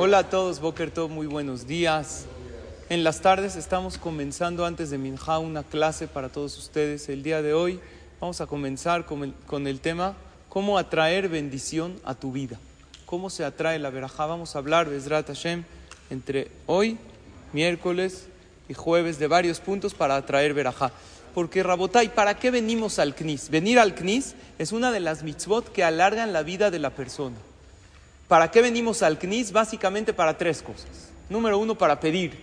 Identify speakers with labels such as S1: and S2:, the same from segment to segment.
S1: Hola a todos, Boker Tov, muy buenos días. En las tardes estamos comenzando antes de Minja una clase para todos ustedes. El día de hoy vamos a comenzar con el, tema cómo atraer bendición a tu vida. Cómo se atrae la verajá. Vamos a hablar, Bezrat Hashem, entre hoy, miércoles y jueves de varios puntos para atraer verajá. Porque Rabotay, ¿para qué venimos al Knis? Venir al Knis es una de las mitzvot que alargan la vida de la persona. ¿Para qué venimos al Knis? Básicamente para tres cosas. Número uno, para pedir.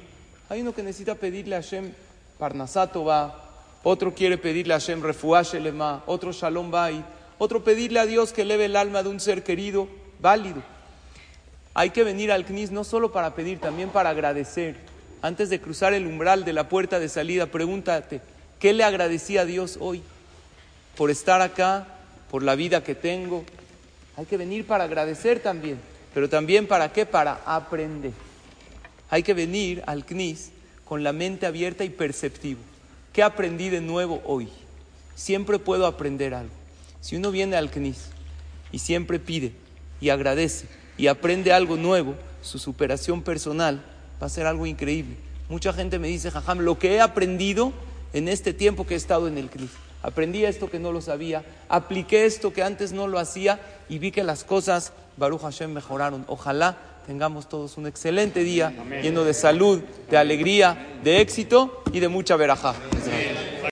S1: Hay uno que necesita pedirle a Hashem Parnasato va, otro quiere pedirle a Hashem Refuashelema, otro Shalom Bait, otro pedirle a Dios que eleve el alma de un ser querido, válido. Hay que venir al Knis no solo para pedir, también para agradecer. Antes de cruzar el umbral de la puerta de salida, pregúntate, ¿qué le agradecí a Dios hoy? Por estar acá, por la vida que tengo, hay que venir para agradecer también, pero también para qué? Para aprender. Hay que venir al CNIS con la mente abierta y perceptivo. ¿Qué aprendí de nuevo hoy? Siempre puedo aprender algo. Si uno viene al CNIS y siempre pide y agradece y aprende algo nuevo, su superación personal va a ser algo increíble. Mucha gente me dice, Jajam, lo que he aprendido en este tiempo que he estado en el CNIS aprendí esto que no lo sabía, apliqué esto que antes no lo hacía y vi que las cosas, Baruch Hashem, mejoraron. Ojalá tengamos todos un excelente día lleno de salud, de alegría, de éxito y de mucha verajá.